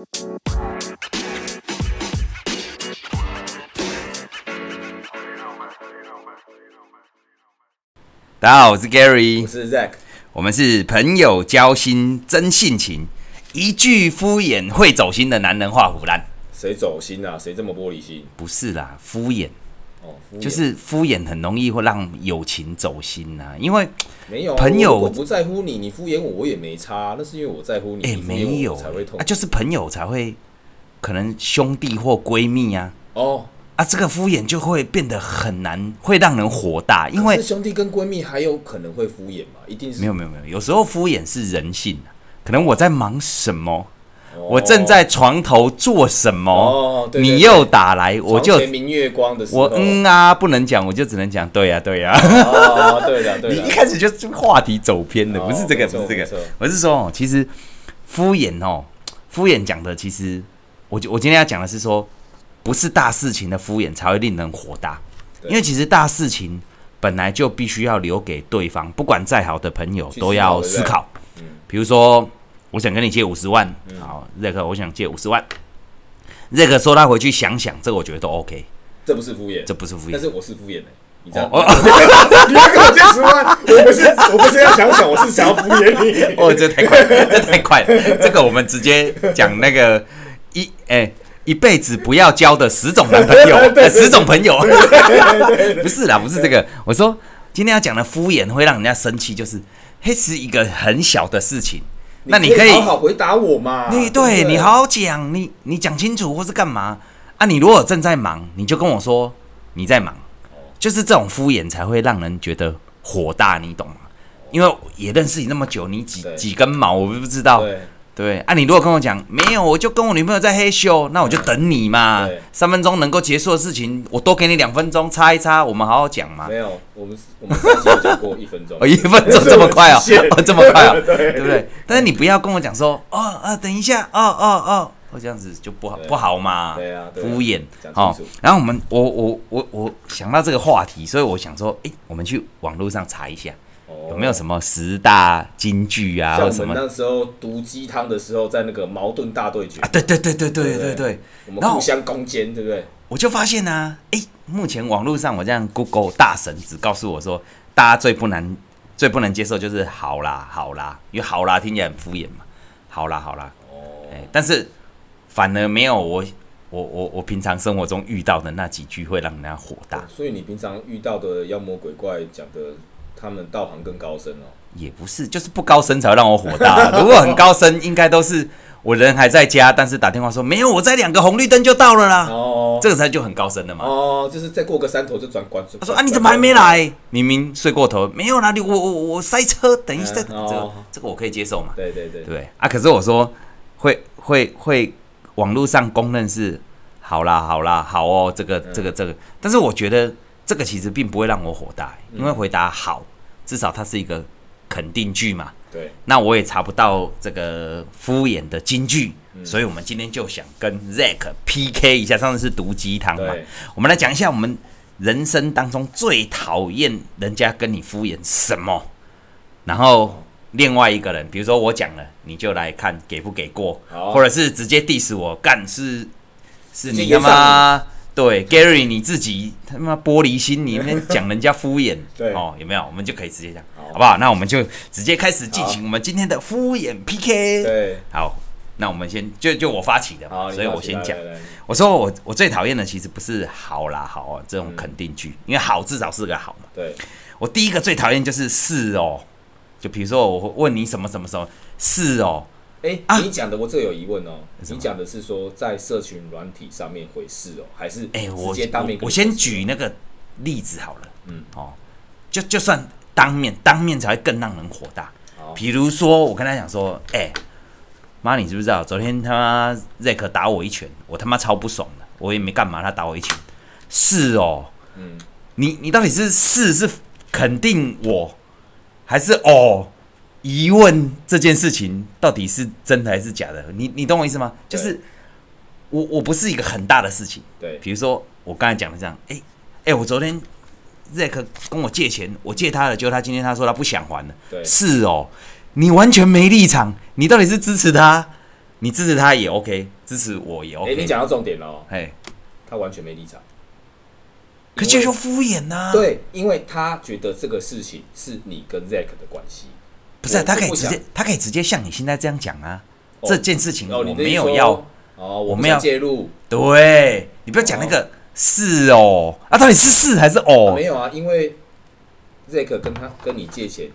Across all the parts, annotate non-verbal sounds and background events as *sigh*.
大家好，我是 Gary，我是 Zack，我们是朋友交心真性情，一句敷衍会走心的男人话唬烂。谁走心啊？谁这么玻璃心？不是啦，敷衍，哦，就是敷衍很容易会让友情走心呐、啊。因为没有朋友我不在乎你，你敷衍我，我也没差。那是因为我在乎你，哎、欸，没有才会痛啊，就是朋友才会，可能兄弟或闺蜜啊。哦。啊，这个敷衍就会变得很难，会让人火大。因为兄弟跟闺蜜还有可能会敷衍嘛？一定是没有没有没有，有时候敷衍是人性。可能我在忙什么，哦、我正在床头做什么，哦、对对对，你又打来，我就明月光的时候，我嗯啊，不能讲，我就只能讲对呀、啊、对呀、啊。哦，对的对的。你一开始就话题走偏了，哦、不是这个，不是这个，我是说，其实敷衍哦，敷衍讲的，其实我我今天要讲的是说。不是大事情的敷衍才会令人火大，因为其实大事情本来就必须要留给对方，不管再好的朋友都要思考。比如说，我想跟你借五十万，好，，Zack，，我想借五十万，瑞克说他回去想想，这个我觉得都 OK。这不是敷衍，这不是敷衍，但是我是敷衍的，你知道哦，*laughs* 你要跟我借十万，我不是，我不是要想想，我是想要敷衍你。*laughs* 哦，这太快，这太快了，这个我们直接讲那个一哎。一辈子不要交的十种男朋友，*laughs* 呃，十种朋友，不是啦，不是这个。我说今天要讲的敷衍会让人家生气，就是嘿，是一个很小的事情，那你可以好好回答我嘛？你对你好好讲，你你讲清楚或是干嘛啊？你如果正在忙，你就跟我说你在忙，就是这种敷衍才会让人觉得火大，你懂吗？因为也认识你那么久，你几几根毛我不知道。对啊，你如果跟我讲没有，我就跟我女朋友在嘿咻，那我就等你嘛。三分钟能够结束的事情，我多给你两分钟，擦一擦，我们好好讲嘛。没有，我们我们上次讲过一分钟。哦，一分钟这么快哦，*laughs* 哦这么快哦，*laughs* 对不对？但是你不要跟我讲说，哦啊，等一下，哦哦哦，我这样子就不好不好嘛。对啊，敷衍。好，然后我们我我我我想到这个话题，所以我想说，哎，我们去网络上查一下。有没有什么十大金句啊？像我们那时候毒鸡汤的时候，在那个矛盾大对决啊，对对对对对对对，我们互相攻坚，对不对？我就发现呢，哎，目前网络上我这样 Google 大神只告诉我说，大家最不能最不能接受就是好啦好啦，因为好啦听起来很敷衍嘛，好啦好啦，哦，哎，但是反而没有我我我我平常生活中遇到的那几句会让人家火大。所以你平常遇到的妖魔鬼怪讲的。他们道行更高深哦，也不是，就是不高深才会让我火大。*laughs* 如果很高深，应该都是我人还在家，但是打电话说没有，我在两个红绿灯就到了啦。哦，这个才就很高深的嘛。哦，就是再过个山头就转关。他说啊，你怎么还没来？明明睡过头，没有啦，你我我我塞车，等一下，这个这个我可以接受嘛。对对对，对啊。可是我说会会会，网络上公认是好啦好啦好哦，这个这个这个，但是我觉得这个其实并不会让我火大，因为回答好。至少它是一个肯定句嘛。对。那我也查不到这个敷衍的金句，嗯、所以我们今天就想跟 Zack PK 一下。上次是毒鸡汤嘛，我们来讲一下我们人生当中最讨厌人家跟你敷衍什么。然后另外一个人，比如说我讲了，你就来看给不给过，哦、或者是直接 diss 我干是是你吗？对，Gary，你自己他妈玻璃心，你那边讲人家敷衍，*laughs* 对哦，有没有？我们就可以直接讲，好，好不好？那我们就直接开始进行我们今天的敷衍 PK。对，好，那我们先就就我发起的嘛，所以我先讲。我说我我最讨厌的其实不是好啦好啊这种肯定句，嗯、因为好至少是个好嘛。对，我第一个最讨厌就是是哦，就比如说我问你什么什么什么，是哦。哎，欸啊、你讲的我这有疑问哦。你讲的是说在社群软体上面回事哦，还是哎，直接当面我？我先举那个例子好了。嗯，哦，就就算当面，当面才会更让人火大。哦、比如说，我跟他讲说，哎、欸，妈，你知不知道昨天他妈 Zack 打我一拳，我他妈超不爽的，我也没干嘛，他打我一拳。是哦，嗯，你你到底是是是肯定我，还是哦？疑问这件事情到底是真的还是假的？你你懂我意思吗？就是我我不是一个很大的事情，对，比如说我刚才讲的这样，哎、欸、哎、欸，我昨天 Zack 跟我借钱，我借他了，结果他今天他说他不想还了，对，是哦，你完全没立场，你到底是支持他？你支持他也 OK，支持我也 OK。哎，你讲到重点了哦，嘿，他完全没立场，可这就敷衍呐。对，因为他觉得这个事情是你跟 Zack 的关系，不是他可以直接，他可以直接像你现在这样讲啊。这件事情我没有要哦，我没有介入。对，你不要讲那个是哦啊，到底是是还是哦？没有啊，因为 Zack 跟他跟你借钱。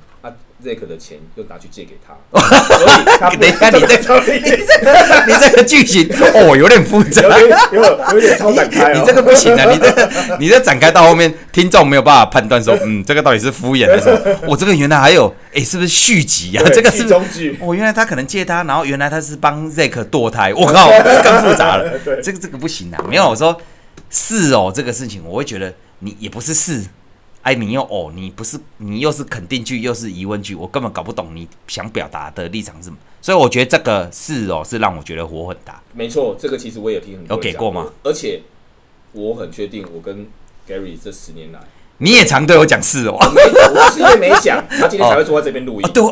Zack 的钱又拿去借给他，所以他 *laughs* 等一下，你这个 *laughs* 你这 *laughs* 你这个剧情哦，有点复杂，有有有点超展开，你这个不行啊！你这个你这展开到后面，听众没有办法判断说，嗯，这个到底是敷衍还是我这个原来还有哎，是不是续集啊？这个是中剧。我原来他可能借他，然后原来他是帮 Zack 堕胎，我靠，更复杂了。这个这个不行啊！没有我说是哦，这个事情我会觉得你也不是是。哎，你又哦，你不是你又是肯定句又是疑问句，我根本搞不懂你想表达的立场是什么，所以我觉得这个是哦，是让我觉得火很大。没错，这个其实我也听很多有给过吗？而且我很确定，我跟 Gary 这十年来，你也常对我讲是哦，我是因为没讲，*laughs* 他今天才会坐在这边录音。对，*laughs*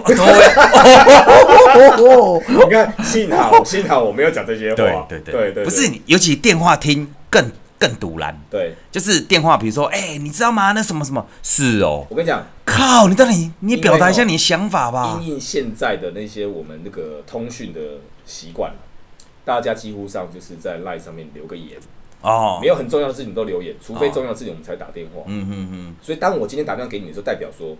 你看，幸好幸好我没有讲这些话。对对对对，不是你，尤其电话听更。更堵然，对，就是电话，比如说，哎、欸，你知道吗？那什么什么，是哦。我跟你讲，靠，你到底你表达一下你的想法吧。因应现在的那些我们那个通讯的习惯，大家几乎上就是在 LINE 上面留个言哦，没有很重要的事情都留言，除非重要的事情我们才打电话。嗯嗯嗯。所以当我今天打电话给你的时候，代表说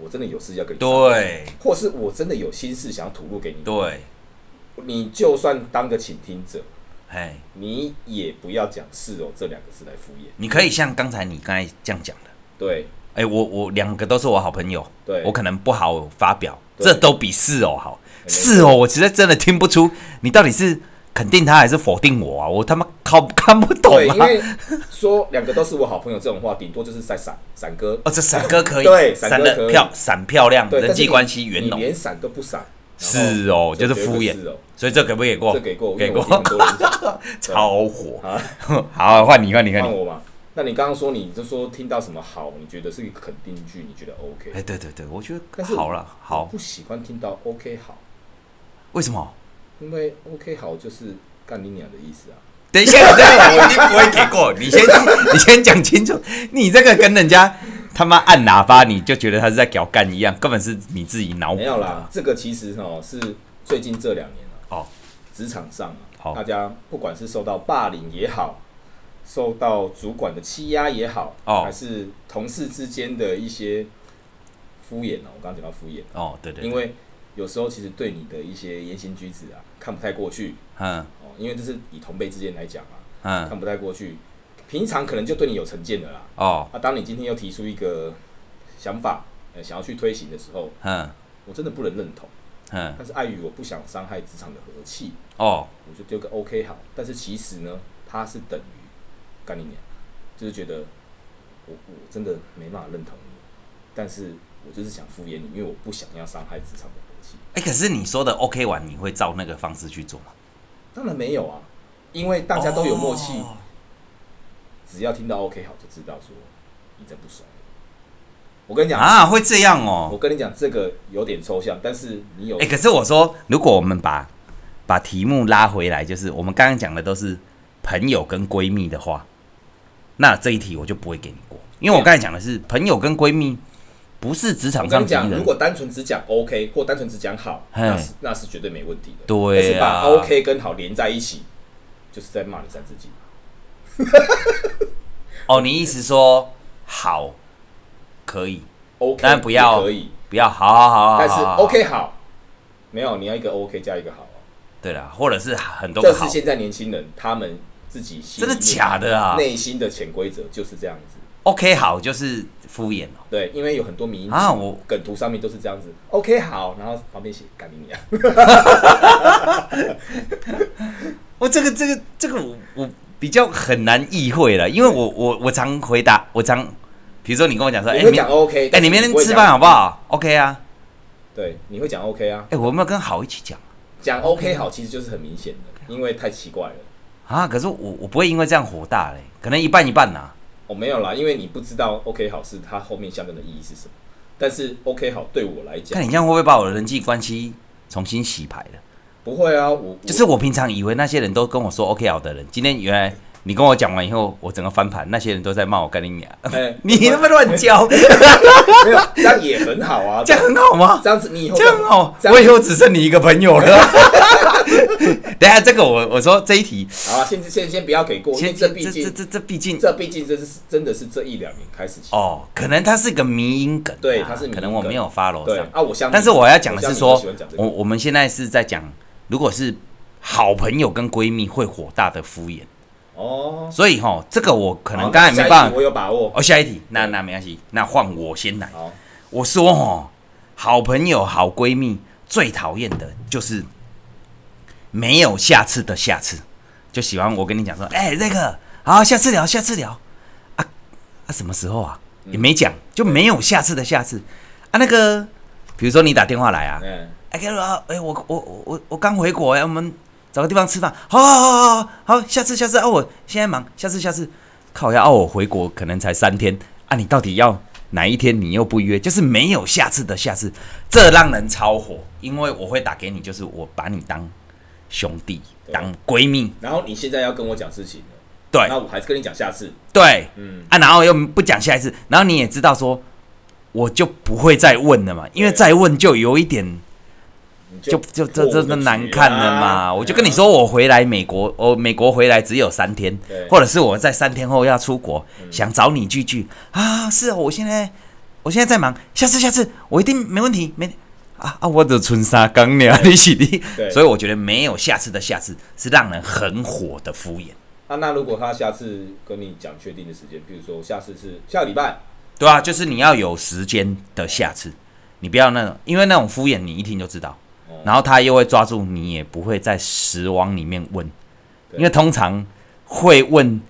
我真的有事要跟你，对，或是我真的有心事想要吐露给你，对，你就算当个倾听者。哎，你也不要讲是哦这两个字来敷衍。你可以像刚才你刚才这样讲的，对。哎，我我两个都是我好朋友，对，我可能不好发表，这都比是哦好。是哦，我其实真的听不出你到底是肯定他还是否定我啊，我他妈靠看不懂啊。因为说两个都是我好朋友这种话，顶多就是在闪闪哥哦，这闪哥可以，对，闪的漂闪漂亮，人际关系圆融，连闪都不闪。是哦，就是敷衍，所以这给不给过？这给过，给过，*laughs* 超火。好，*laughs* 换你，换你，换我嘛。那你刚刚说，你就说听到什么好，你觉得是一个肯定句，你觉得 OK？哎，对对对，我觉得好了，好。不喜欢听到 OK 好，为什么？因为 OK 好就是干你娘的意思啊。等一下，我一定不会给过。你先，你先讲清楚，你这个跟人家。他妈按喇叭，你就觉得他是在屌干一样，根本是你自己脑补。没有啦，这个其实哦是最近这两年哦，职场上大家不管是受到霸凌也好，受到主管的欺压也好，哦，还是同事之间的一些敷衍哦，我刚刚讲到敷衍。哦，对对，因为有时候其实对你的一些言行举止啊，看不太过去，嗯，哦，因为这是以同辈之间来讲啊，嗯，看不太过去。平常可能就对你有成见的啦。哦。那当你今天又提出一个想法，呃，想要去推行的时候，嗯，我真的不能认同。嗯。但是碍于我不想伤害职场的和气，哦，我就丢个 OK 好。但是其实呢，它是等于干你娘，就是觉得我我真的没办法认同你，但是我就是想敷衍你，因为我不想要伤害职场的和气。哎，可是你说的 OK 完，你会照那个方式去做吗？当然没有啊，因为大家都有默契。哦只要听到 OK 好，就知道说你真不爽。我跟你讲啊，会这样哦。我跟你讲，这个有点抽象，但是你有哎、欸。可是我说，如果我们把把题目拉回来，就是我们刚刚讲的都是朋友跟闺蜜的话，那这一题我就不会给你过，因为我刚才讲的是朋友跟闺蜜，不是职场上讲。如果单纯只讲 OK 或单纯只讲好，那是那是绝对没问题的。对、啊，但是把 OK 跟好连在一起，就是在骂你三字经。*laughs* 哦，你意思说好可以，OK，但不要可以，不要好好好好，但是 OK 好，没有你要一个 OK 加一个好，对了，或者是很多，这是现在年轻人他们自己真的假的啊？内心的潜规则就是这样子，OK 好就是敷衍哦，对，因为有很多迷啊，我梗图上面都是这样子，OK 好，然后旁边写干你娘，*laughs* 我这个这个这个我我。比较很难意会了，因为我我我常回答，我常，比如说你跟我讲说，哎，你讲 OK，哎，你明天吃饭好不好？OK 啊，对，你会讲 OK 啊？哎，我有没有跟好一起讲？讲 OK 好，其实就是很明显的，因为太奇怪了啊！可是我我不会因为这样火大嘞，可能一半一半呐。我没有啦，因为你不知道 OK 好是它后面象征的意义是什么。但是 OK 好对我来讲，看你这样会不会把我的人际关系重新洗牌了？不会啊，我就是我平常以为那些人都跟我说 OK 好的人，今天原来你跟我讲完以后，我整个翻盘，那些人都在骂我干你娘，欸 *laughs* *laughs* 你他妈乱教，没有这样也很好啊，这样很好吗？这样子你以后这样很好，我以后只剩你一个朋友了。*laughs* 等下这个我我说这一题啊，先先先不要给过，因为这毕竟这这这毕竟这毕竟这是真的是这一两年开始哦，可能它是一个迷因梗，对，它是可能我没有 follow 上。啊，我相信，但是我要讲的是说，我我们现在是在讲，如果是。好朋友跟闺蜜会火大的敷衍哦，所以哈，这个我可能刚才没办法，我有把握哦。下一题，那那没关系，那换我先来。我说哦，好朋友、好闺蜜最讨厌的就是没有下次的下次，就喜欢我跟你讲说，哎，那个好，下次聊，下次聊啊啊，什么时候啊？也没讲，就没有下次的下次啊。那个，比如说你打电话来啊，哎，给我，哎，我我我我刚回国，我们。找个地方吃饭，好，好，好，好，好，下次，下次啊，我现在忙，下次，下次，靠要啊，我回国可能才三天啊，你到底要哪一天？你又不约，就是没有下次的下次，这让人超火，因为我会打给你，就是我把你当兄弟，当闺蜜，然后你现在要跟我讲事情，对，那我还是跟你讲下次，对，嗯啊，然后又不讲下一次，然后你也知道说，我就不会再问了嘛，因为再问就有一点。就就这这这难看了嘛！我就跟你说，我回来美国，我美国回来只有三天，或者是我在三天后要出国，想找你聚聚啊！是啊，我现在我现在在忙，下次下次我一定没问题，没啊啊！我的春沙刚了，你洗的，所以我觉得没有下次的下次是让人很火的敷衍。啊，那如果他下次跟你讲确定的时间，比如说下次是下个礼拜，对啊，就是你要有时间的下次，你不要那种，因为那种敷衍你一听就知道。然后他又会抓住你，也不会在时网里面问，因为通常会问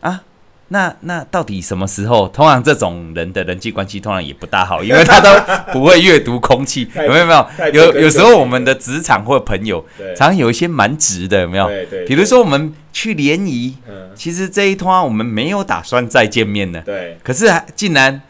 啊，那那到底什么时候？通常这种人的人际关系通常也不大好，因为他都 *laughs* 不会阅读空气，有没有？没有，有有时候我们的职场或朋友，常常有一些蛮直的，有没有？比如说我们去联谊，其实这一趟我们没有打算再见面的，对，可是竟然。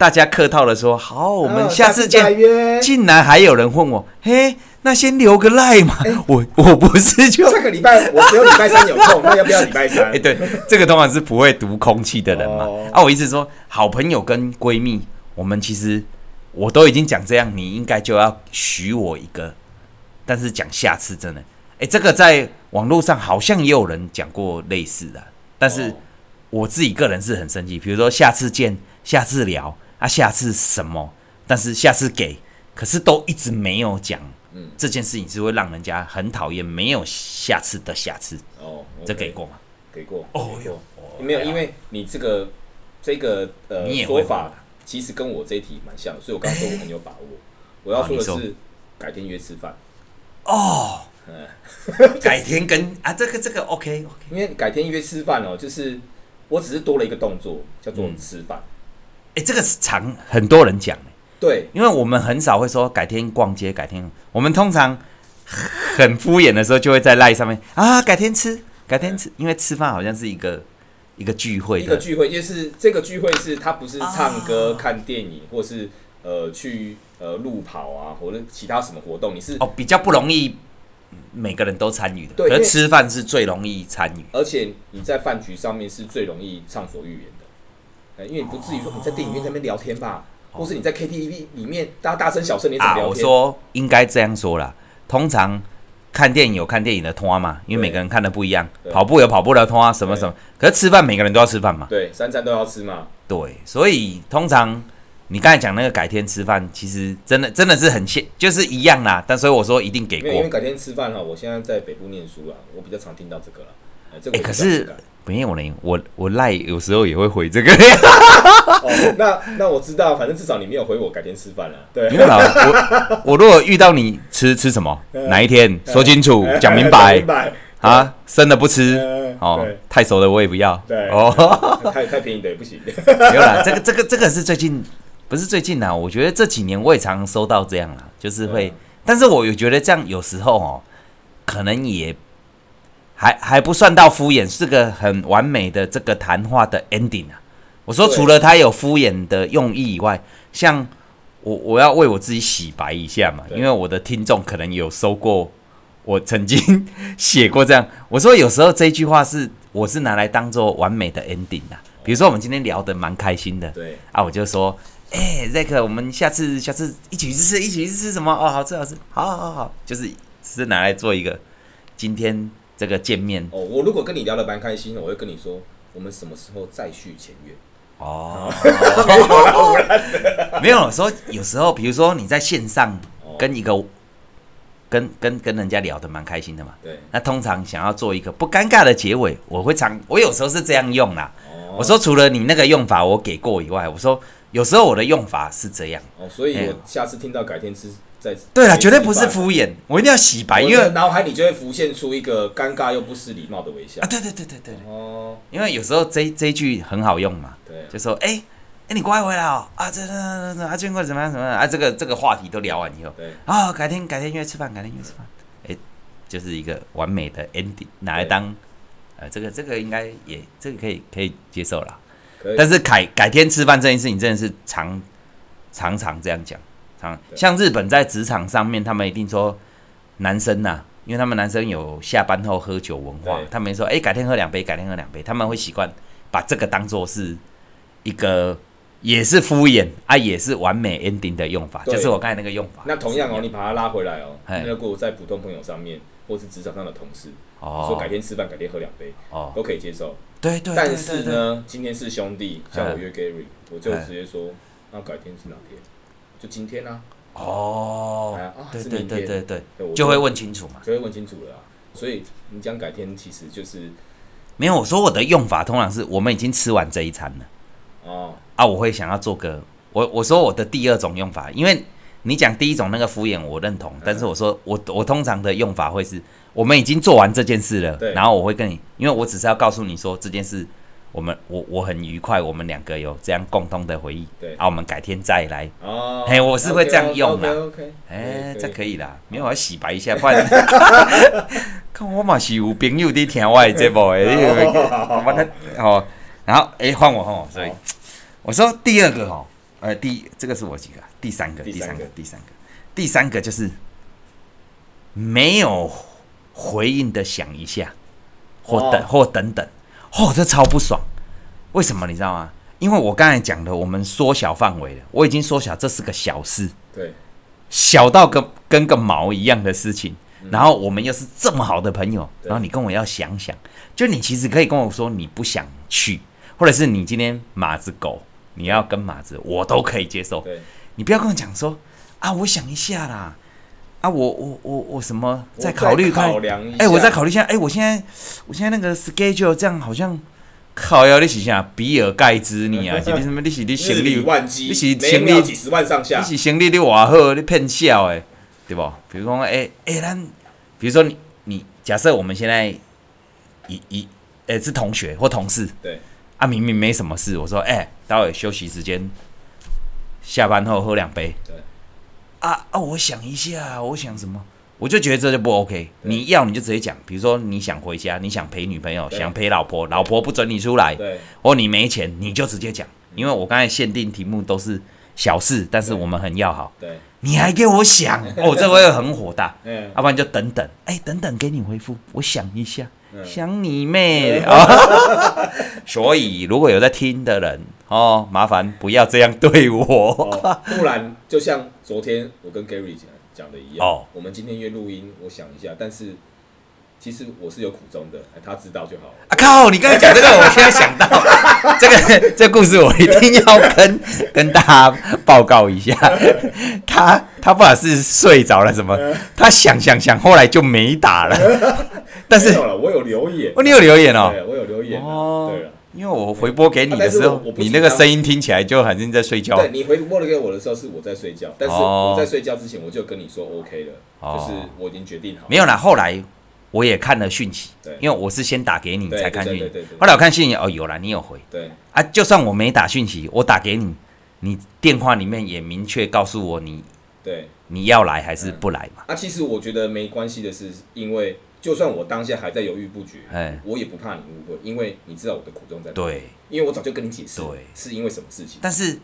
大家客套的说好，我们下次见。竟然还有人问我，嘿，那先留个赖嘛。*laughs* 我我不是就这个礼拜我只有礼拜三有空，*laughs* 那要不要礼拜三？哎，对，这个通常是不会读空气的人嘛。啊，我意思说，好朋友跟闺蜜，我们其实我都已经讲这样，你应该就要许我一个。但是讲下次真的，哎，这个在网络上好像也有人讲过类似的，但是我自己个人是很生气。比如说下次见，下次聊。啊，下次什么？但是下次给，可是都一直没有讲。嗯，这件事情是会让人家很讨厌，没有下次的下次。哦，这给过吗？给过。哦哟，没有，因为你这个这个呃说法，其实跟我这一题蛮像，所以我刚刚说我很有把握。*laughs* 我要说的是，改天约吃饭。哦，嗯，*laughs* 改天跟啊，这个这个 OK OK，因为改天约吃饭哦，就是我只是多了一个动作，叫做吃饭。哎，这个是常很多人讲，对，因为我们很少会说改天逛街，改天我们通常很敷衍的时候，就会在赖上面啊，改天吃，改天吃，因为吃饭好像是一个一个聚会，一个聚会，就是这个聚会是它不是唱歌、看电影，或是呃去呃路跑啊，或者其他什么活动，你是哦比较不容易每个人都参与的，对，可是吃饭是最容易参与，而且你在饭局上面是最容易畅所欲言的。因为你不至于说你在电影院那边聊天吧，或是你在 KTV 里面大大声小声你怎么聊天？我说应该这样说啦。通常看电影有看电影的通话嘛，因为每个人看的不一样。跑步有跑步的通话，什么什么。可是吃饭每个人都要吃饭嘛。对，三餐都要吃嘛。对，所以通常你刚才讲那个改天吃饭，其实真的真的是很现，就是一样啦。但所以我说一定给过。因为改天吃饭哈，我现在在北部念书啊，我比较常听到这个了。哎，可是。没有嘞，我我赖有时候也会回这个。哦，那那我知道，反正至少你没有回我，改天吃饭了。对，没有啦，我我如果遇到你吃吃什么，哪一天说清楚，讲明白。啊，生的不吃，哦，太熟的我也不要。对，哦，*laughs* 太太便宜的也不行。没有啦，这个这个这个是最近，不是最近啦，我觉得这几年我也常常收到这样啦，就是会，但是我有觉得这样有时候哦，可能也。还还不算到敷衍，是个很完美的这个谈话的 ending 啊！我说除了他有敷衍的用意以外，像我我要为我自己洗白一下嘛，因为我的听众可能有收过我曾经写过这样，我说有时候这句话是我是拿来当做完美的 ending 的。比如说我们今天聊得蛮开心的，对啊，我就说，哎，Zack，我们下次下次一起去吃，一起去吃什么？哦，好吃好吃，好好好好，就是只是拿来做一个今天这个见面。哦，我如果跟你聊得蛮开心的，我会跟你说，我们什么时候再续前缘？哦，没有说有时候，比如说你在线上跟一个。跟跟跟人家聊得蛮开心的嘛，对。那通常想要做一个不尴尬的结尾，我会常我有时候是这样用啦。哦。我说除了你那个用法我给过以外，我说有时候我的用法是这样。哦，所以我下次听到改天吃再。对了，绝对不是敷衍，我一定要洗白，因为脑海里就会浮现出一个尴尬又不失礼貌的微笑。啊，对对对对对。哦。因为有时候这这一句很好用嘛。对。就说哎。哎，你乖回来哦！啊，这这这这阿俊过怎么样？怎么样？啊，这个这个话题都聊完以后，对啊，改天改天约吃饭，改天约吃饭。哎，就是一个完美的 ending，拿来当，呃，这个这个应该也这个可以可以接受啦。但是改改天吃饭这件事情真的是常常常这样讲，常像日本在职场上面，他们一定说男生呐、啊，因为他们男生有下班后喝酒文化，他们说哎，改天喝两杯，改天喝两杯，他们会习惯把这个当做是一个。也是敷衍啊，也是完美 ending 的用法，就是我刚才那个用法。那同样哦，你把它拉回来哦，如果在普通朋友上面，或是职场上的同事，哦，说改天吃饭，改天喝两杯，哦，都可以接受。对对。但是呢，今天是兄弟，像我约 Gary，我就直接说，那改天是哪天？就今天啊。哦。啊，对对对对对，就会问清楚嘛，就会问清楚了。所以你讲改天，其实就是没有。我说我的用法通常是我们已经吃完这一餐了。哦。啊，我会想要做个我我说我的第二种用法，因为你讲第一种那个敷衍我认同，但是我说我我通常的用法会是，我们已经做完这件事了，然后我会跟你，因为我只是要告诉你说这件事，我们我我很愉快，我们两个有这样共同的回忆，对，啊，我们改天再来，哦，嘿，我是会这样用的，OK，哎，这可以啦，没有我要洗白一下，*laughs* 不然。*laughs* 看我嘛是有朋友在听我的节目诶，好，然后哎换我换我，所以。我说第二个哦，呃，第这个是我几个，第三个，第三个，第三个，第三个。就是没有回应的想一下，或等或等等，哦，这超不爽。为什么你知道吗？因为我刚才讲的，我们缩小范围了，我已经缩小，这是个小事，对，小到跟跟个毛一样的事情。然后我们又是这么好的朋友，然后你跟我要想想，就你其实可以跟我说你不想去，或者是你今天马子狗。你要跟马子，我都可以接受。对，你不要跟我讲说啊，我想一下啦，啊，我我我我什么再考虑看，哎，我再考虑一下，哎，我现在我现在那个 schedule 这样好像靠要你是啥比尔盖茨你啊？今天什么你是你 *laughs* 行李你是行李几十万上下，你是行李你偌好，你骗笑诶，对不？比如说哎哎，咱比如说你你假设我们现在一一哎是同学或同事，对。啊，明明没什么事，我说，哎、欸，待会休息时间，下班后喝两杯。对。啊啊，我想一下，我想什么？我就觉得这就不 OK。你要你就直接讲，比如说你想回家，你想陪女朋友，想陪老婆，老婆不准你出来。对。或你没钱，你就直接讲，因为我刚才限定题目都是小事，但是我们很要好。对。你还给我想，哦，这会很火大。*laughs* 嗯。要不然就等等，哎、欸，等等给你回复，我想一下。想你妹！*laughs* 所以如果有在听的人哦，麻烦不要这样对我，哦、不然就像昨天我跟 Gary 讲讲的一样，哦，我们今天约录音，我想一下，但是。其实我是有苦衷的，他知道就好。啊靠！你刚才讲这个，我现在想到 *laughs* 这个这个故事，我一定要跟跟大家报告一下。他他不管是睡着了什么，他想想想，后来就没打了。*laughs* 但是我有留言，哦，你有留言哦，我有留言哦。对了，因为我回拨给你的时候，你那个声音听起来就好像在睡觉。对，你回拨了给我的时候是我在睡觉，但是我在睡觉之前我就跟你说 OK 了，就是我已经决定好了。没有啦，后来。我也看了讯息，因为我是先打给你才看讯息，后来我看讯息哦，有了，你有回，对。啊，就算我没打讯息，我打给你，你电话里面也明确告诉我你对。你要来还是不来嘛？啊，其实我觉得没关系的是，因为就算我当下还在犹豫不决，哎，我也不怕你误会，因为你知道我的苦衷在哪，对，因为我早就跟你解释，对，是因为什么事情？但是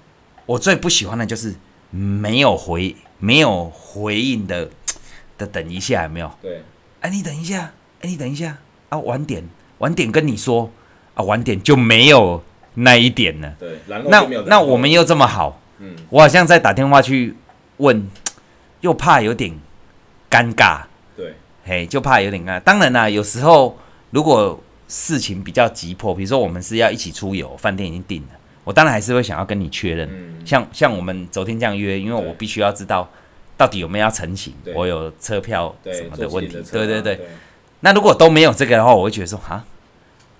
我最不喜欢的就是没有回没有回应的 *tsk* 的等一下有没有？对。哎，你等一下，哎，你等一下啊，晚点晚点跟你说啊，晚点就没有那一点了。对，那那我们又这么好，嗯，我好像在打电话去问，又怕有点尴尬。对，嘿，就怕有点尴尬。当然啦，有时候如果事情比较急迫，比如说我们是要一起出游，饭店已经定了，我当然还是会想要跟你确认。嗯，像像我们昨天这样约，因为我必须要知道。到底有没有要成型？我有车票什么的问题。对对对。那如果都没有这个的话，我会觉得说啊，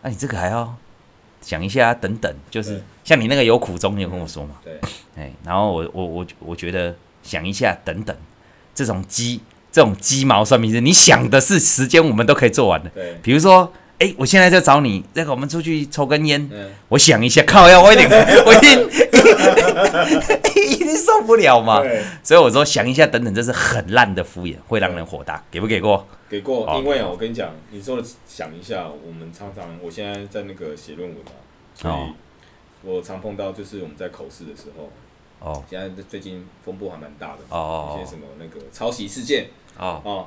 那你这个还要想一下，等等。就是像你那个有苦衷，你有跟我说嘛？对。哎，然后我我我我觉得想一下，等等。这种鸡这种鸡毛蒜皮事，你想的是时间，我们都可以做完的。对。比如说，哎，我现在在找你，那个我们出去抽根烟。我想一下，靠，要我一定，我一定。*laughs* *laughs* 一定受不了嘛，所以我说想一下，等等，这是很烂的敷衍，会让人火大，给不给过？给过，因为啊，我跟你讲，你说的想一下，我们常常，我现在在那个写论文嘛，所以我常碰到就是我们在口试的时候，哦，现在最近风波还蛮大的，哦，一些什么那个抄袭事件，哦哦，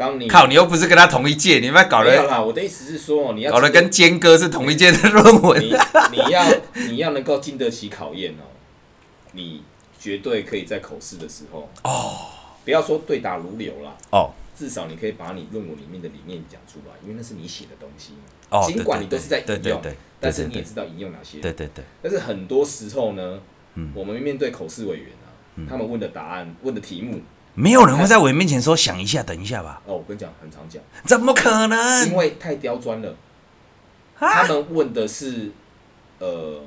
当你靠，你又不是跟他同一届，你们搞得，没有啦，我的意思是说，你要搞得跟坚哥是同一届的论文，你你要你要能够经得起考验哦，你。绝对可以在口试的时候哦，不要说对答如流啦哦，至少你可以把你论文里面的理念讲出来，因为那是你写的东西哦。尽管你都是在引用，但是你也知道引用哪些。对对对。但是很多时候呢，我们面对口试委员啊，他们问的答案、问的题目，没有人会在我面前说想一下、等一下吧？哦，我跟你讲，很常讲。怎么可能？因为太刁钻了。他们问的是呃，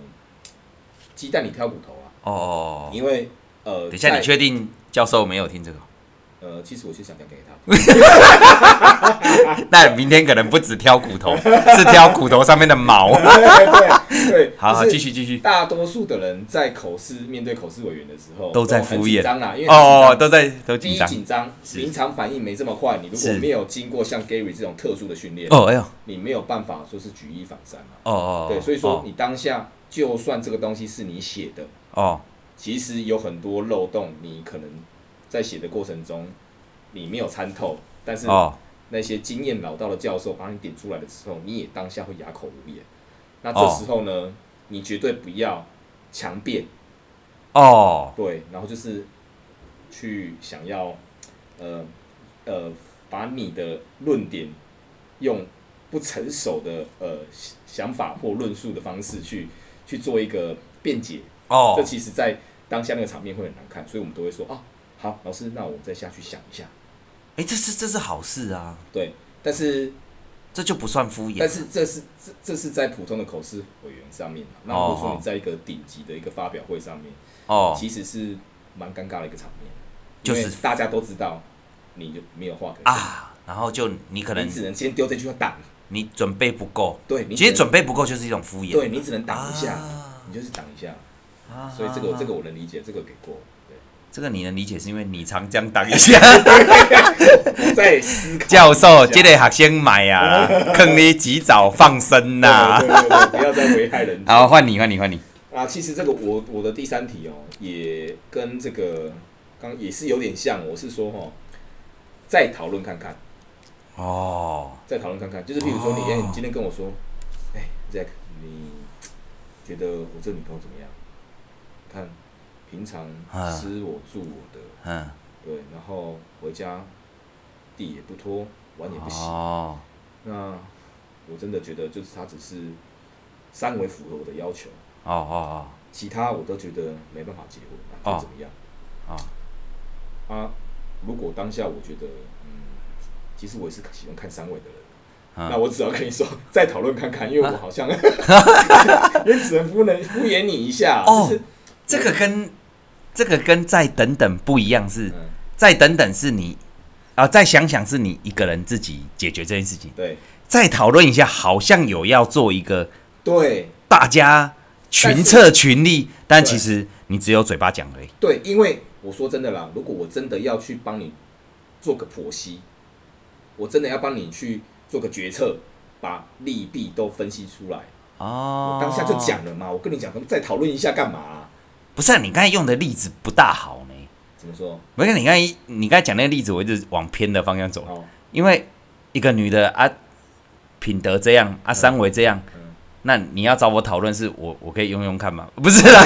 鸡蛋里挑骨头啊。哦，因为呃，等一下，你确定教授没有听这个？呃，其实我是想讲给他。*laughs* 那明天可能不止挑骨头，是挑骨头上面的毛。*laughs* 对对，好好继续继续。大多数的人在口试面对口试委员的时候，都在敷衍，紧张啦，因为哦，都在都第一紧张，临场反应没这么快。你如果没有经过像 Gary 这种特殊的训练，哦，哎呦，你没有办法说是举一反三。哦哦，对，所以说你当下就算这个东西是你写的。哦，其实有很多漏洞，你可能在写的过程中你没有参透，但是那些经验老道的教授把你点出来的时候，你也当下会哑口无言。那这时候呢，你绝对不要强辩。哦，对，然后就是去想要呃呃把你的论点用不成熟的呃想法或论述的方式去去做一个辩解。哦，这其实，在当下那个场面会很难看，所以我们都会说啊，好，老师，那我们再下去想一下。哎，这是这是好事啊。对，但是这就不算敷衍。但是这是这这是在普通的口试委员上面，那如果说你在一个顶级的一个发表会上面，哦，其实是蛮尴尬的一个场面，就是大家都知道你就没有话可啊，然后就你可能你只能先丢这句话挡，你准备不够，对，你其实准备不够就是一种敷衍，对你只能挡一下，你就是挡一下。所以这个这个我能理解，这个给过。对，这个你能理解，是因为你常这样挡一下。在思考。教授，这个学生买啊，坑你及早放生呐。不要再危害人。好，换你，换你，换你。啊，其实这个我我的第三题哦，也跟这个刚也是有点像。我是说哈，再讨论看看。哦。再讨论看看，就是比如说你，你今天跟我说，哎，Zack，你觉得我这女朋友怎么样？看，平常吃我住我的，嗯，对，然后回家地也不拖，碗也不洗，哦，那我真的觉得就是他只是三维符合我的要求，哦哦哦，其他我都觉得没办法结婚，那怎么样？哦，啊，如果当下我觉得，嗯，其实我也是喜欢看三围的人，那我只要跟你说再讨论看看，因为我好像 *laughs* 也只能敷衍敷衍你一下，就是。这个跟这个跟再等等不一样，是再等等是你啊，再想想是你一个人自己解决这件事情。对，再讨论一下，好像有要做一个对大家群策群力，但其实你只有嘴巴讲而已。对，因为我说真的啦，如果我真的要去帮你做个剖析，我真的要帮你去做个决策，把利弊都分析出来哦，我当下就讲了嘛。我跟你讲，再讨论一下干嘛啊？不是、啊，你刚才用的例子不大好呢。怎么说？没看你刚才你刚才讲那个例子，我一直往偏的方向走。哦、因为一个女的啊，品德这样啊，三围这样。那你要找我讨论，是我我可以用用看吗？*laughs* 不是啦，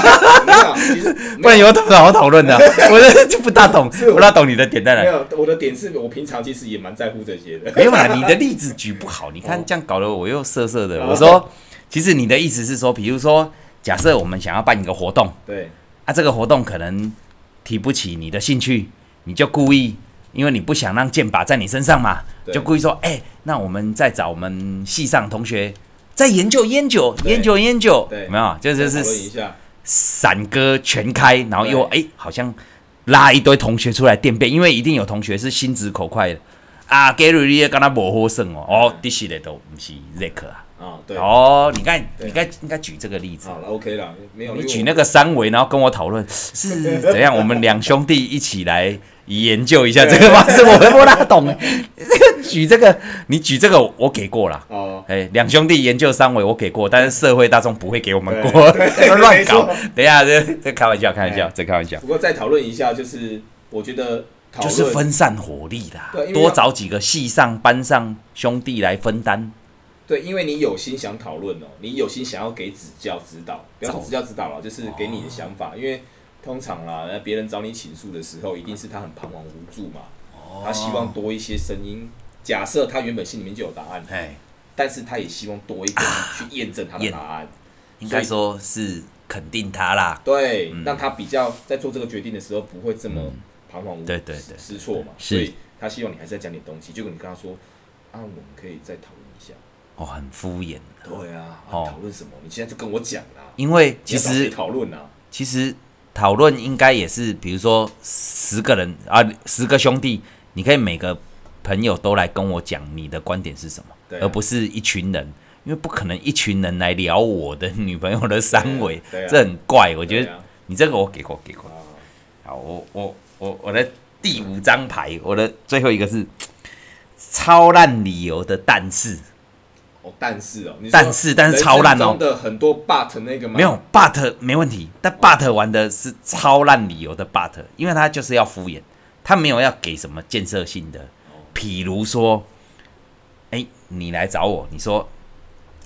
不然有什么好讨论的？*laughs* 我就不大懂，不大懂你的点在哪？没有，我的点是我平常其实也蛮在乎这些的。没有啦，你的例子举不好，你看这样搞得我又涩涩的。我说，其实你的意思是说，比如说，假设我们想要办一个活动，对，啊，这个活动可能提不起你的兴趣，你就故意，因为你不想让箭靶在你身上嘛，就故意说，哎，那我们再找我们系上同学。再研究烟酒，烟酒，烟酒，有没有？就就是散歌全开，然后又哎，好像拉一堆同学出来垫背，因为一定有同学是心直口快的啊。Gary 你也跟他模糊胜哦，哦，这些的都不是 Zack 啊。啊，对。哦，你看，你该应该举这个例子。好了，OK 了，没有。你举那个三维，然后跟我讨论 *laughs* 是怎样，我们两兄弟一起来。研究一下这个方式，我不大懂。*laughs* 举这个，你举这个，我给过了。哦，哎，两兄弟研究三维，我给过，但是社会大众不会给我们过，*laughs* 乱搞。等一下，这这开玩笑，开玩笑，这开玩笑。不过再讨论一下，就是我觉得就是分散火力的，多找几个系上班上兄弟来分担。对，因为你有心想讨论哦，你有心想要给指教指导，不要说指教指导了，就是给你的想法，因为。通常啦，那别人找你倾诉的时候，一定是他很彷徨无助嘛。哦、他希望多一些声音。假设他原本心里面就有答案，嘿但是他也希望多一个人去验证他的答案。啊、应该说是肯定他啦。对，嗯、让他比较在做这个决定的时候不会这么彷徨无助、对对对，失错嘛。所以他希望你还是在讲点东西。结果你跟他说啊，我们可以再讨。哦，很敷衍。对啊，讨论、哦、什么？你现在就跟我讲啦。因为其实讨论啊，其实。讨论应该也是，比如说十个人啊，十个兄弟，你可以每个朋友都来跟我讲你的观点是什么，啊、而不是一群人，因为不可能一群人来聊我的女朋友的三围，这很怪。我觉得你这个我给过给过。好，我我我我的第五张牌，我的最后一个是超烂理由的但是。但是哦，但是但是超烂哦，的很多 but 那个吗？没有 but 没问题，但 but 玩的是超烂理由的 but，因为他就是要敷衍，他没有要给什么建设性的，譬如说，哎，你来找我，你说，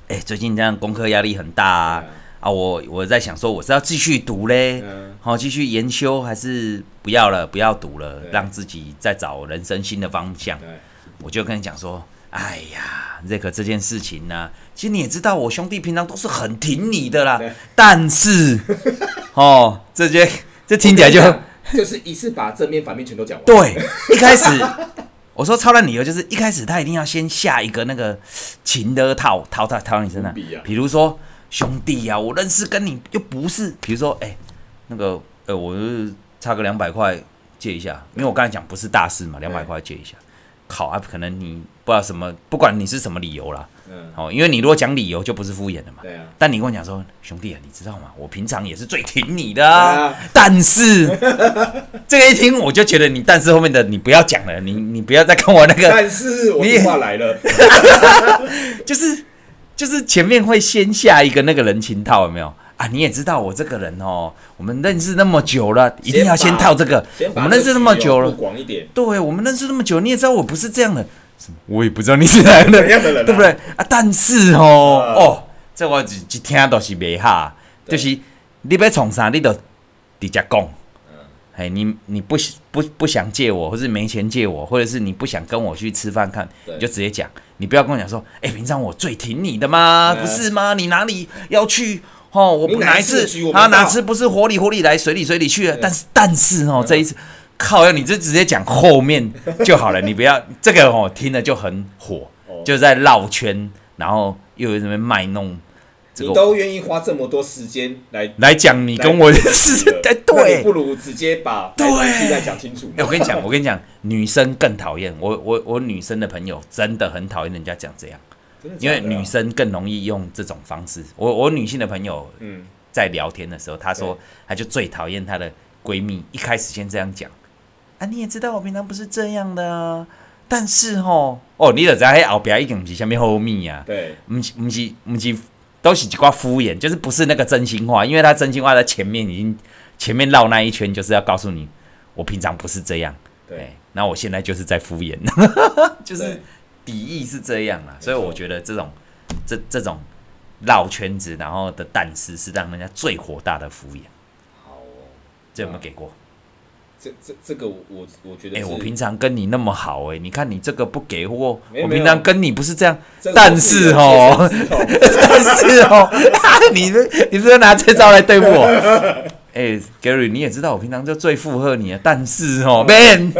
哎，最近这样功课压力很大啊，啊，我我在想说，我是要继续读嘞，好继续研修，还是不要了，不要读了，让自己再找人生新的方向，我就跟你讲说。哎呀，这个这件事情呢、啊，其实你也知道，我兄弟平常都是很挺你的啦。但是，*laughs* 哦，这些这听起来就就是一次把正面反面全都讲完。对，一开始我说超烂理由就是一开始他一定要先下一个那个情的套套套套你身上，比如说兄弟呀、啊，我认识跟你又不是，比如说哎，那个呃，我差个两百块借一下，因为我刚才讲不是大事嘛，两百块借一下。好啊，可能你不知道什么，不管你是什么理由啦，嗯，好，因为你如果讲理由就不是敷衍的嘛，对啊。但你跟我讲说，兄弟啊，你知道吗？我平常也是最挺你的啊，啊但是 *laughs* 这个一听我就觉得你，但是后面的你不要讲了，你你不要再跟我那个，但是我电话来了，*laughs* 就是就是前面会先下一个那个人情套，有没有？啊，你也知道我这个人哦，我们认识那么久了，一定要先套这个。我们认识那么久了，广一点。对，我们认识那么久，你也知道我不是这样的。我也不知道你是哪样的人，对不对啊？但是哦，哦，这我一一听都是没哈，就是你要从啥，你都直接讲。哎，你你不不不想借我，或是没钱借我，或者是你不想跟我去吃饭看，你就直接讲。你不要跟我讲说，哎，平常我最挺你的嘛？不是吗？你哪里要去？哦，我不哪一次啊？哪次不是火里火里来，水里水里去了？但是但是哦，这一次靠，要你就直接讲后面就好了，你不要这个哦，听了就很火，就在绕圈，然后又有什么卖弄，你都愿意花这么多时间来来讲你跟我的事，对，不如直接把对再讲清楚。我跟你讲，我跟你讲，女生更讨厌我，我我女生的朋友真的很讨厌人家讲这样。因为女生更容易用这种方式。我我女性的朋友，嗯在聊天的时候，她说，她就最讨厌她的闺蜜一开始先这样讲。啊，你也知道我平常不是这样的啊。但是吼，哦，你就知道后边已经不是什么好蜜啊。对，不是不是不是，都是几挂敷衍，就是不是那个真心话。因为她真心话在前面已经前面绕那一圈，就是要告诉你，我平常不是这样。对，那我现在就是在敷衍，*laughs* 就是。底意是这样啊，所以我觉得这种这这种绕圈子然后的但是是让人家最火大的敷衍。好哦，这有没有给过？这这这个我我觉得，哎，我平常跟你那么好，哎，你看你这个不给我，我平常跟你不是这样，但是哦，*laughs* 但是哦，*laughs* 你你是不是拿这招来对付我？哎，Gary，你也知道我平常就最附和你啊，但是哦，*laughs* Man，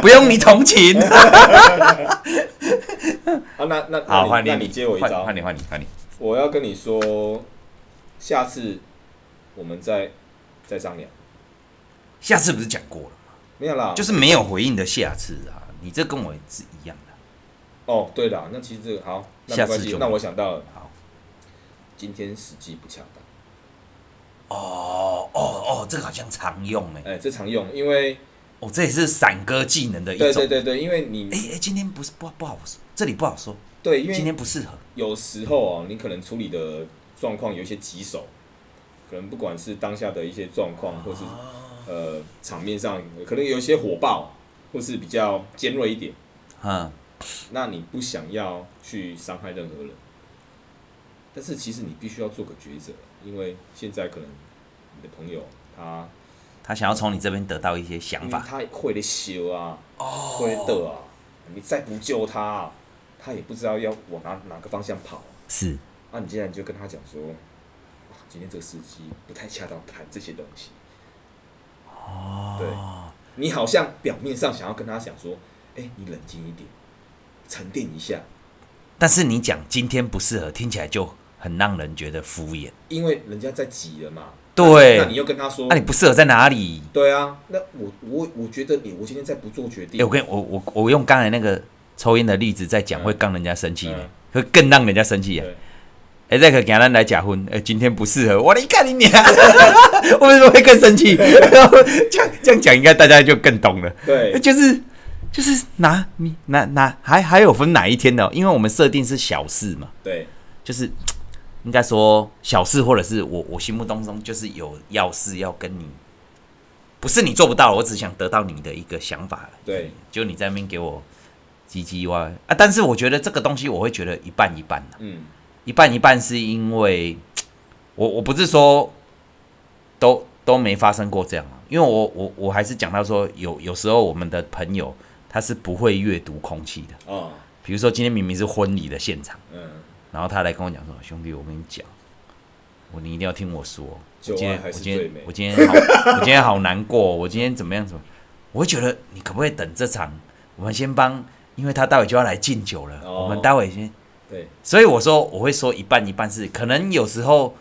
不用你同情。*laughs* 好，那那好，换你，那你接我一招，换你，换你，换你。我要跟你说，下次我们再再商量。下次不是讲过了吗？没有啦，就是没有回应的下次啊。你这跟我是一样的。哦，对了，那其实这个好，那下次就那我想到了，好，今天时机不恰当。哦哦哦，这个好像常用哎，哎，这常用，因为哦，这也是散歌技能的一种。对对对对，因为你哎哎，今天不是不不好说，这里不好说。对，因为今天不适合。有时候啊，你可能处理的状况有一些棘手，可能不管是当下的一些状况，或是。呃，场面上可能有一些火爆，或是比较尖锐一点，嗯，那你不想要去伤害任何人，但是其实你必须要做个抉择，因为现在可能你的朋友他他想要从你这边得到一些想法，他会的修啊，哦，会的啊，你再不救他，他也不知道要往哪哪个方向跑，是，那你既然就跟他讲说，今天这个时机不太恰当谈这些东西。哦，对，你好像表面上想要跟他讲说，哎、欸，你冷静一点，沉淀一下。但是你讲今天不适合，听起来就很让人觉得敷衍。因为人家在挤了嘛。对。那你又跟他说，那、啊、你不适合在哪里？对啊，那我我我觉得你，我今天再不做决定。我跟我我我用刚才那个抽烟的例子在讲，会让人家生气的，嗯、会更让人家生气啊。哎，这个给他来假婚，哎，今天不适合。我你看你娘，*laughs* 我为什么会更生气？*laughs* 这样这样讲，应该大家就更懂了。对，就是就是哪你哪哪还还有分哪一天的？因为我们设定是小事嘛。对，就是应该说小事，或者是我我心目当中就是有要事要跟你，不是你做不到，我只想得到你的一个想法。对，就你在那边给我唧唧歪啊，但是我觉得这个东西我会觉得一半一半嗯。一半一半是因为 *tsk* 我我不是说都都没发生过这样啊，因为我我我还是讲到说有有时候我们的朋友他是不会阅读空气的。哦，比如说今天明明是婚礼的现场，嗯，然后他来跟我讲说，兄弟，我跟你讲，我你一定要听我说，我今天我今天我今天好我今天好难过，我今天怎么样怎么，我会觉得你可不可以等这场，我们先帮，因为他待会就要来敬酒了，我们待会先。对，所以我说我会说一半一半是可能有时候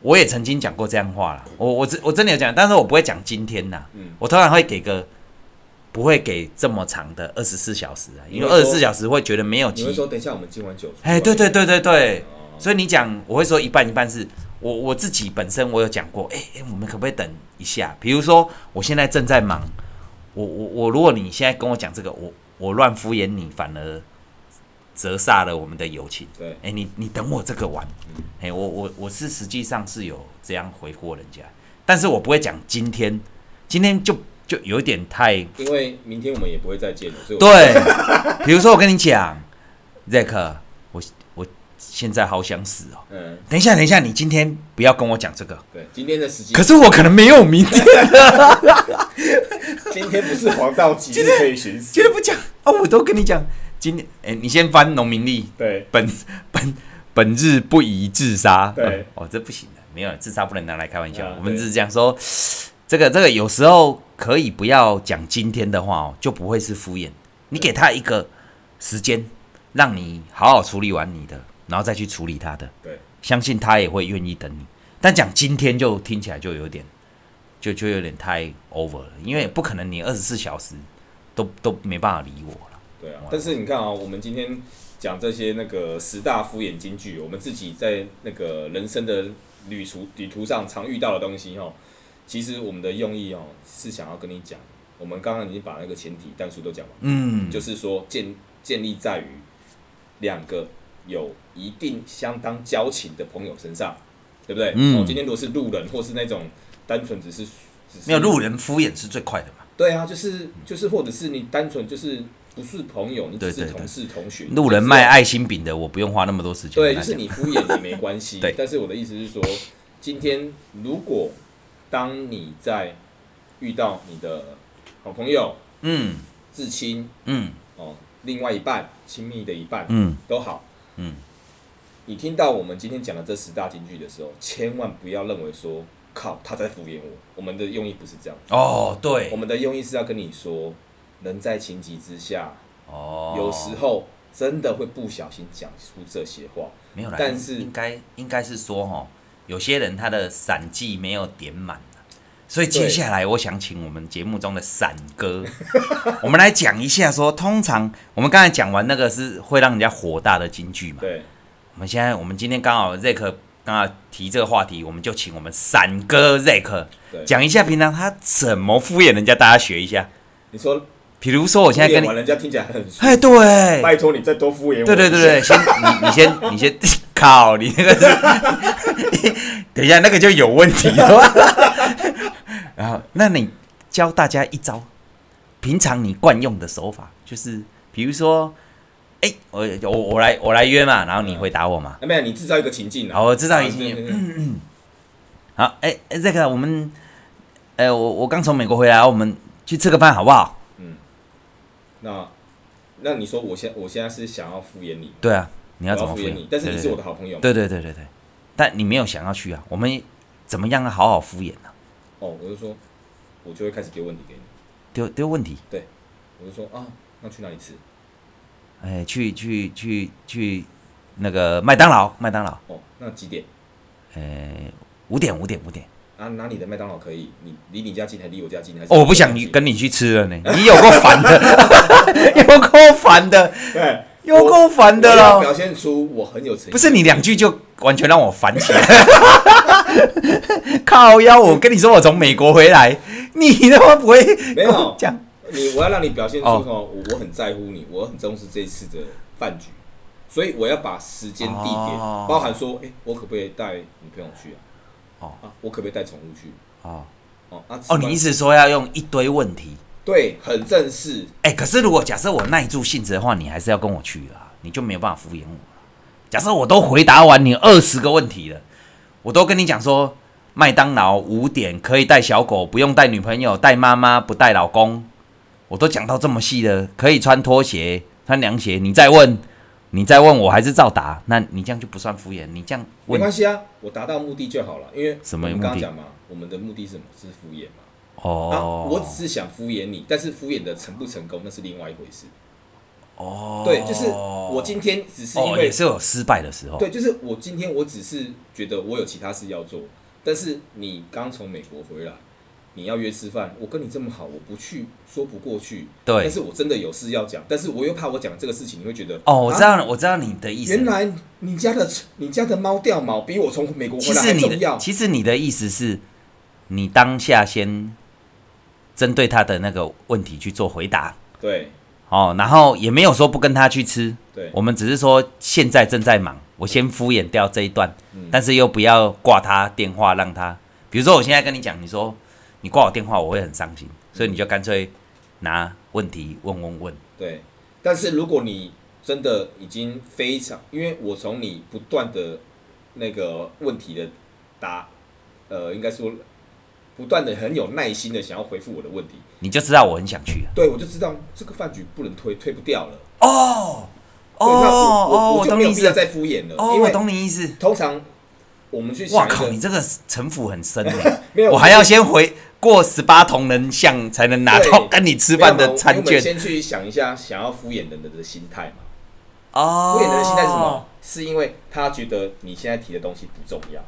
我也曾经讲过这样话了，我我真我真的有讲，但是我不会讲今天呐，嗯，我通常会给个不会给这么长的二十四小时啊，因为二十四小时会觉得没有机会。你会说等一下我们今晚酒，哎，对对对对对，所以你讲我会说一半一半是我我自己本身我有讲过，哎哎，我们可不可以等一下？比如说我现在正在忙，我我我如果你现在跟我讲这个，我我乱敷衍你，反而。折煞了我们的友情。对，哎、欸，你你等我这个完。哎、嗯欸，我我我是实际上是有这样回过人家，但是我不会讲今天，今天就就有点太，因为明天我们也不会再见了。所以对，*laughs* 比如说我跟你讲，Zack，我我现在好想死哦。嗯。等一下，等一下，你今天不要跟我讲这个。对，今天的时间。可是我可能没有明天。*laughs* 今天不是黄道吉日可以寻死。今天不讲啊，我都跟你讲。今天，哎、欸，你先翻农民历。对，本本本日不宜自杀。对，哦，这不行的，没有自杀不能拿来开玩笑。啊、我们只是讲说，这个这个有时候可以不要讲今天的话哦，就不会是敷衍。你给他一个时间，让你好好处理完你的，然后再去处理他的。对，相信他也会愿意等你。但讲今天就听起来就有点，就就有点太 over 了，因为不可能你二十四小时都都没办法理我了。对啊，但是你看啊，我们今天讲这些那个十大敷衍金句，我们自己在那个人生的旅途旅途上常遇到的东西哦，其实我们的用意哦是想要跟你讲，我们刚刚已经把那个前提但书都讲完，嗯，就是说建建立在于两个有一定相当交情的朋友身上，对不对？嗯，今天如果是路人或是那种单纯只是，只是没有路人敷衍是最快的嘛？对啊，就是就是或者是你单纯就是。不是朋友，你只是同事同学。路人卖爱心饼的，我不用花那么多时间。对，就是你敷衍也没关系。*laughs* 对，但是我的意思是说，今天如果当你在遇到你的好朋友，嗯，至亲，嗯，哦，另外一半，亲密的一半，嗯，都好，嗯，你听到我们今天讲的这十大金句的时候，千万不要认为说，靠，他在敷衍我。我们的用意不是这样。哦，对，我们的用意是要跟你说。人在情急之下，哦，有时候真的会不小心讲出这些话。没有啦，但是应该应该是说哈，有些人他的散技没有点满，所以接下来我想请我们节目中的散哥，我们来讲一下说，通常我们刚才讲完那个是会让人家火大的金句嘛？对。我们现在我们今天刚好 Zack 刚好提这个话题，我们就请我们散哥 Zack 讲一下平常他怎么敷衍人家，大家学一下。你说。比如说，我现在跟你，人家听起来很，哎，对，拜托你再多敷衍我。对对对对，先你你先你先靠你那个是，*laughs* 等一下那个就有问题了。*laughs* 然后，那你教大家一招，平常你惯用的手法，就是比如说，哎，我我我来我来约嘛，然后你回答我嘛。没有，你制造一个情境。好，我制造一个情境。嗯嗯。好，哎哎，这个我们，哎，我我刚从美国回来，我们去吃个饭好不好？嗯那，那你说我现我现在是想要敷衍你？对啊，你要怎么敷衍你？但是你是我的好朋友。对对对对对，但你没有想要去啊？我们怎么样好好敷衍呢？哦，我就说，我就会开始丢问题给你。丢丢问题？对，我就说啊，那去哪里吃？哎，去去去去那个麦当劳，麦当劳。哦，那几点？哎，五点五点五点。啊，哪里的麦当劳可以？你离你家近还离我家近？还是？我不想跟你去吃了呢。你有够烦的，*laughs* 有够烦的，对，有够烦的了。表现出我很有诚意。不是你两句就完全让我烦起来。*laughs* 靠腰，我跟你说，我从美国回来，你他妈不会没有讲你？我要让你表现出哦，我很在乎你，我很重视这次的饭局，所以我要把时间地点包含说，哎，我可不可以带女朋友去啊？哦啊，我可不可以带宠物去？哦哦啊！哦，你意思说要用一堆问题？对，很正式。哎、欸，可是如果假设我耐住性子的话，你还是要跟我去啊，你就没有办法敷衍我。假设我都回答完你二十个问题了，我都跟你讲说，麦当劳五点可以带小狗，不用带女朋友，带妈妈不带老公，我都讲到这么细的，可以穿拖鞋、穿凉鞋，你再问。你再问我还是照答，那你这样就不算敷衍。你这样没关系啊，我达到目的就好了。因为什么目的？我们刚刚讲嘛，我们的目的是什么？是敷衍嘛。哦、啊。我只是想敷衍你，但是敷衍的成不成功那是另外一回事。哦。对，就是我今天只是因为、哦、也是有失败的时候。对，就是我今天我只是觉得我有其他事要做，但是你刚从美国回来。你要约吃饭，我跟你这么好，我不去说不过去。对，但是我真的有事要讲，但是我又怕我讲这个事情，你会觉得哦，我知道了，我知道你的意思。原来你家的你家的猫掉毛比我从美国回来还重要。其实你的意思是，你当下先针对他的那个问题去做回答。对，哦，然后也没有说不跟他去吃。对，我们只是说现在正在忙，我先敷衍掉这一段，嗯，但是又不要挂他电话，让他，比如说我现在跟你讲，你说。你挂我电话，我会很伤心，所以你就干脆拿问题问问问。对，但是如果你真的已经非常，因为我从你不断的那个问题的答，呃，应该说不断的很有耐心的想要回复我的问题，你就知道我很想去。对，我就知道这个饭局不能推，推不掉了。哦，哦，哦，我就没有必要再敷衍了。哦，我懂你意思。通常我们去，哇靠，你这个城府很深的。*laughs* 没有，我还要先回。过十八铜人像才能拿到跟你吃饭的餐券。先去想一下，想要敷衍人的的心态嘛。哦。敷衍人的心态是什么？是因为他觉得你现在提的东西不重要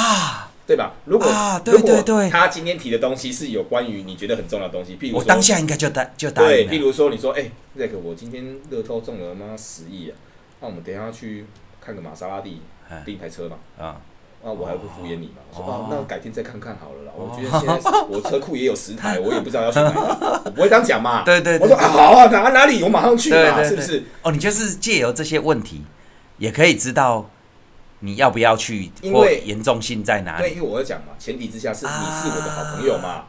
啊，对吧？如果啊，对对对，他今天提的东西是有关于你觉得很重要的东西，譬如说，我当下应该就答就答应。对，譬如说你说，哎，那个我今天乐透中了妈十亿啊，那我们等下去看个玛莎拉蒂，订一台车嘛。啊。那，我还会敷衍你嘛？我说啊，那我改天再看看好了啦。我觉得现在我车库也有十台，*laughs* 我也不知道要去哪里。我不会这样讲嘛。对对。我说啊，好啊，哪哪里我马上去嘛，是不是？哦，你就是借由这些问题，也可以知道你要不要去，因为严重性在哪里。对，因为我要讲嘛，前提之下是你是我的好朋友嘛。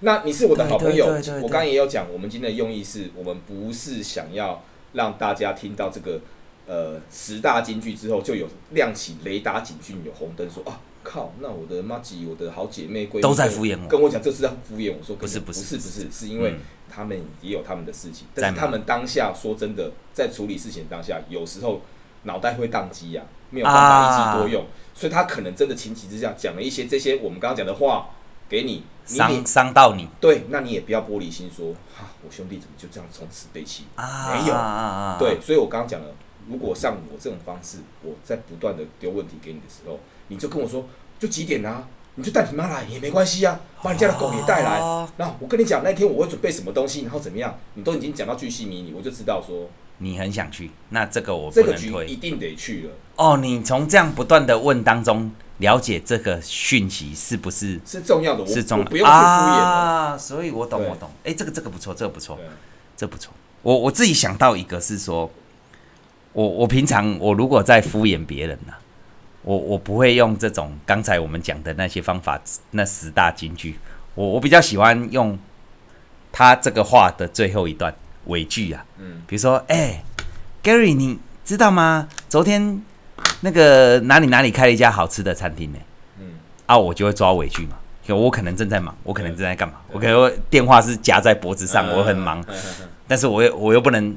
那你是我的好朋友，我刚刚也有讲，我们今天的用意是我们不是想要让大家听到这个呃十大金句之后就有亮起雷达警讯，有红灯说啊靠，那我的妈吉，我的好姐妹闺蜜都在敷衍我，跟我讲这是在敷衍我说不是不是不是不是，是。因为他们也有他们的事情，但是他们当下说真的在处理事情当下，有时候脑袋会宕机呀，没有办法一机多用，所以他可能真的情急之下讲了一些这些我们刚刚讲的话给你。伤伤到你，对，那你也不要玻璃心说，啊，我兄弟怎么就这样从此背弃？啊、没有，对，所以我刚刚讲了，如果像我这种方式，我在不断的丢问题给你的时候，你就跟我说，就几点啊？你就带你妈来也没关系啊，把你家的狗也带来。那我跟你讲，那天我会准备什么东西，然后怎么样，你都已经讲到巨细靡遗，我就知道说你很想去，那这个我这个局一定得去了。哦，你从这样不断的问当中。了解这个讯息是不是是重要的？是重要的，不用去敷衍啊！所以我懂，我懂。哎，这个这个不错，这个不错，这不错。我我自己想到一个是说，我我平常我如果在敷衍别人呢，我我不会用这种刚才我们讲的那些方法，那十大金句。我我比较喜欢用他这个话的最后一段尾句啊，嗯，比如说，哎，Gary，你知道吗？昨天。那个哪里哪里开了一家好吃的餐厅呢？嗯，啊，我就会抓尾句嘛，我可能正在忙，我可能正在干嘛，我可能电话是夹在脖子上，我很忙，但是我又我又不能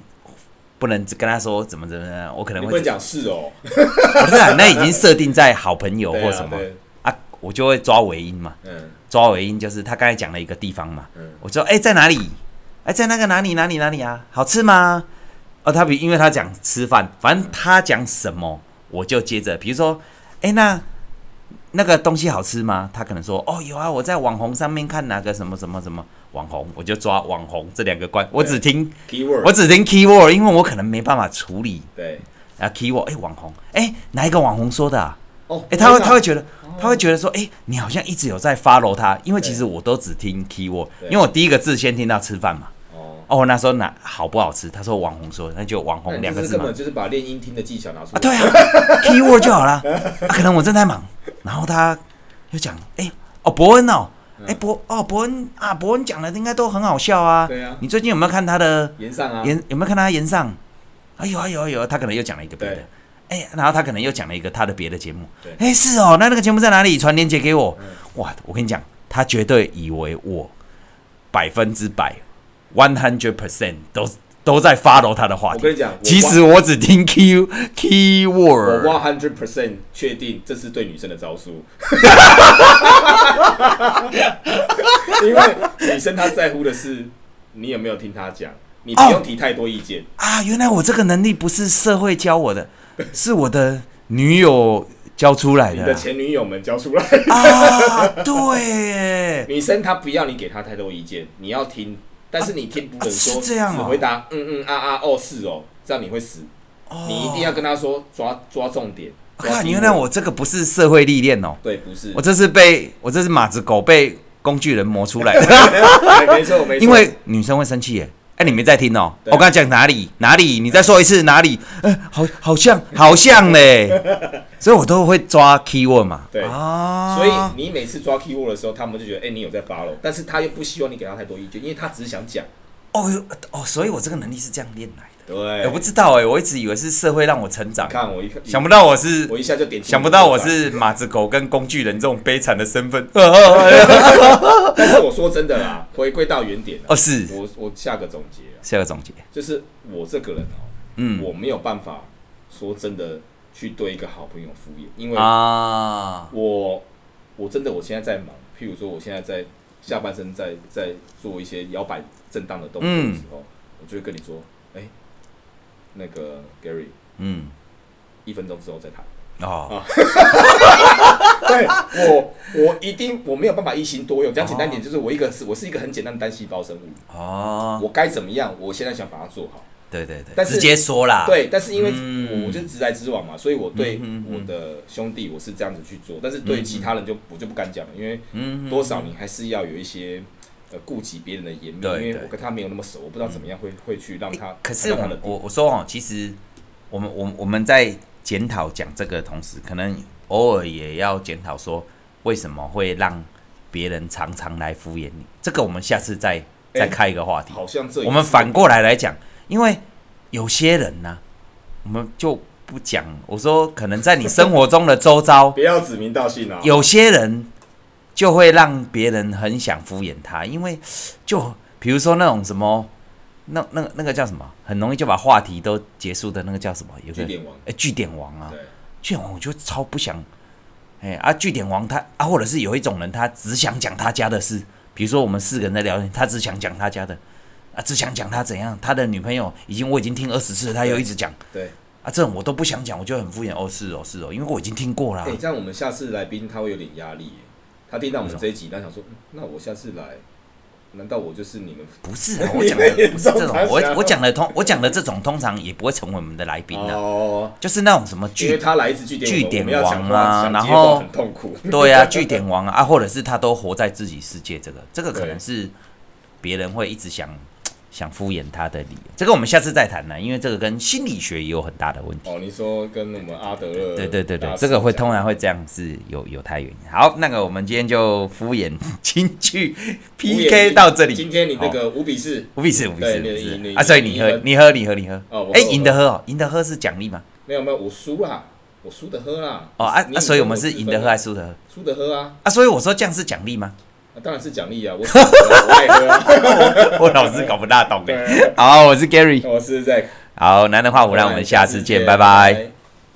不能跟他说怎么怎么样，我可能会讲是哦，*laughs* 不是啊，那已经设定在好朋友或什么。啊，我就会抓尾音嘛，抓尾音就是他刚才讲了一个地方嘛，我说哎在哪里？哎在那个哪里哪里哪里啊？好吃吗？哦，他比因为他讲吃饭，反正他讲什么。我就接着，比如说，哎、欸，那那个东西好吃吗？他可能说，哦，有啊，我在网红上面看哪个什么什么什么网红，我就抓网红这两个关，我只听 keyword，我只听 keyword，因为我可能没办法处理。对，啊，keyword，哎、欸，网红，哎、欸，哪一个网红说的啊？哦，哎、欸，他会他会觉得，他会觉得说，哎、欸，你好像一直有在 follow 他，因为其实我都只听 keyword，因为我第一个字先听到吃饭嘛。哦，那时候哪好不好吃？他说网红说，那就网红两个字嘛。根本就是把练音听的技巧拿出来。啊，对啊，*laughs* keyword 就好了。啊，可能我正在忙，然后他又讲，哎、欸，哦，伯恩哦，哎、欸，伯哦，伯恩啊，伯恩讲的应该都很好笑啊。对啊。你最近有没有看他的言上啊？言有没有看他言上？啊有啊有啊有啊，他可能又讲了一个别的。哎、欸，然后他可能又讲了一个他的别的节目。对。哎、欸，是哦，那那个节目在哪里？传链接给我。哇，我跟你讲，他绝对以为我百分之百。One hundred percent 都都在 follow 他的话题。我跟你讲，其实我只听 key keyword。我 one hundred percent 确定这是对女生的招数。因为女生她在乎的是你有没有听她讲，你不用提太多意见。哦、啊，原来我这个能力不是社会教我的，*laughs* 是我的女友教出来的。你的前女友们教出来的。啊，对。女生她不要你给她太多意见，你要听。但是你听不能说只回答嗯嗯啊啊哦是哦，这样你会死。你一定要跟她说抓抓重点。啊，原来我这个不是社会历练哦。对，不是。我这是被我这是马子狗被工具人磨出来的。*laughs* 没错没错。*laughs* 因为女生会生气耶。哎，你没在听哦。我刚才讲哪里哪里？你再说一次哪里？哎，好好像好像嘞。*laughs* 所以我都会抓 keyword 嘛。对啊，所以你每次抓 keyword 的时候，他们就觉得，哎、欸，你有在 follow，但是他又不希望你给他太多意见，因为他只是想讲。哦哦，所以我这个能力是这样练来的。对，我不知道哎，我一直以为是社会让我成长。看我一看，想不到我是，我一下就点，想不到我是马子狗跟工具人这种悲惨的身份。*laughs* 但是我说真的啦，回归到原点。哦，是我我下个总结，下个总结就是我这个人哦，嗯，我没有办法说真的。去对一个好朋友敷衍，因为啊，我我真的我现在在忙，譬如说我现在在下半身在在做一些摇摆震荡的动作的时候，嗯、我就会跟你说，那个 Gary，嗯，一分钟之后再谈。哦，*laughs* 对我我一定我没有办法一心多用，讲简单点就是我一个是我是一个很简单的单细胞生物。哦，我该怎么样？我现在想把它做好。对对对，但是直接说啦。对，但是因为我我就是直来直往嘛，所以我对我的兄弟我是这样子去做，但是对其他人就我就不敢讲了，因为多少你还是要有一些呃顾及别人的颜面，因为我跟他没有那么熟，我不知道怎么样会会去让他。可是我我说哦，其实我们我我们在检讨讲这个同时，可能偶尔也要检讨说为什么会让别人常常来敷衍你。这个我们下次再再开一个话题。好像这我们反过来来讲，因为有些人呢、啊，我们就不讲。我说可能在你生活中的周遭，*laughs* 不要指名道姓啊。有些人就会让别人很想敷衍他，因为就比如说那种什么。那那个那个叫什么？很容易就把话题都结束的那个叫什么？有个据点王，哎，据点王啊！对，句点王我就超不想，哎啊，据点王他啊，或者是有一种人，他只想讲他家的事，比如说我们四个人在聊天，他只想讲他家的，啊，只想讲他怎样，他的女朋友已经我已经听二十次了，他又一直讲，对，啊，这种我都不想讲，我就很敷衍，哦，是哦，是哦，因为我已经听过了。哎，这样我们下次来宾他会有点压力，他听到我们这一集，他想说，那我下次来。难道我就是你们？不是啊，*laughs* 我讲的不是这种，我我讲的通，我讲的这种通常也不会成为我们的来宾的。哦，就是那种什么据，据点王啊，然后很痛苦。对啊，据点 *laughs* 王啊啊，或者是他都活在自己世界，这个这个可能是别人会一直想。想敷衍他的理由，这个我们下次再谈呢，因为这个跟心理学也有很大的问题。哦，你说跟我们阿德勒？对对对对，这个会通常会这样是有有太原因。好，那个我们今天就敷衍金句 PK 到这里。今天你那个五比四，五比四，五比四，啊，所以你喝，你喝，你喝，你喝。哦，哎，赢的喝哦，赢的喝是奖励吗？没有没有，我输啦，我输的喝啦。哦啊啊，所以我们是赢的喝还是输的喝？输的喝啊。啊，所以我说这样是奖励吗？当然是奖励啊！我我爱喝啊！*laughs* 我老是搞不大懂哎。好，我是 Gary，我是 Zack。好，男人话我，让我们下次见，拜拜。